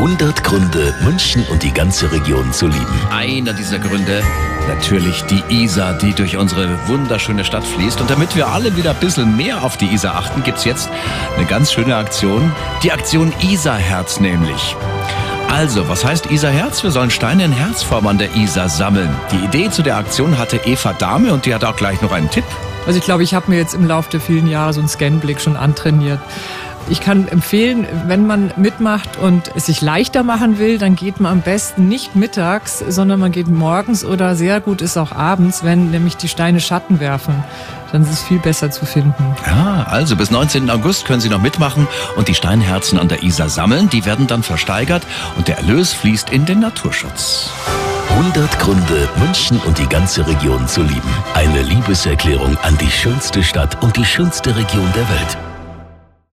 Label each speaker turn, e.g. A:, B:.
A: 100 Gründe, München und die ganze Region zu lieben.
B: Einer dieser Gründe, natürlich die Isar, die durch unsere wunderschöne Stadt fließt. Und damit wir alle wieder ein bisschen mehr auf die Isar achten, gibt's jetzt eine ganz schöne Aktion. Die Aktion Isarherz nämlich. Also, was heißt Isarherz? Wir sollen Steine in Herzform an der Isar sammeln. Die Idee zu der Aktion hatte Eva Dahme und die hat auch gleich noch einen Tipp.
C: Also ich glaube, ich habe mir jetzt im Laufe der vielen Jahre so einen Scanblick schon antrainiert. Ich kann empfehlen, wenn man mitmacht und es sich leichter machen will, dann geht man am besten nicht mittags, sondern man geht morgens oder sehr gut ist auch abends, wenn nämlich die Steine Schatten werfen. Dann ist es viel besser zu finden.
B: Ja, also bis 19. August können Sie noch mitmachen und die Steinherzen an der Isar sammeln. Die werden dann versteigert und der Erlös fließt in den Naturschutz.
A: 100 Gründe, München und die ganze Region zu lieben. Eine Liebeserklärung an die schönste Stadt und die schönste Region der Welt.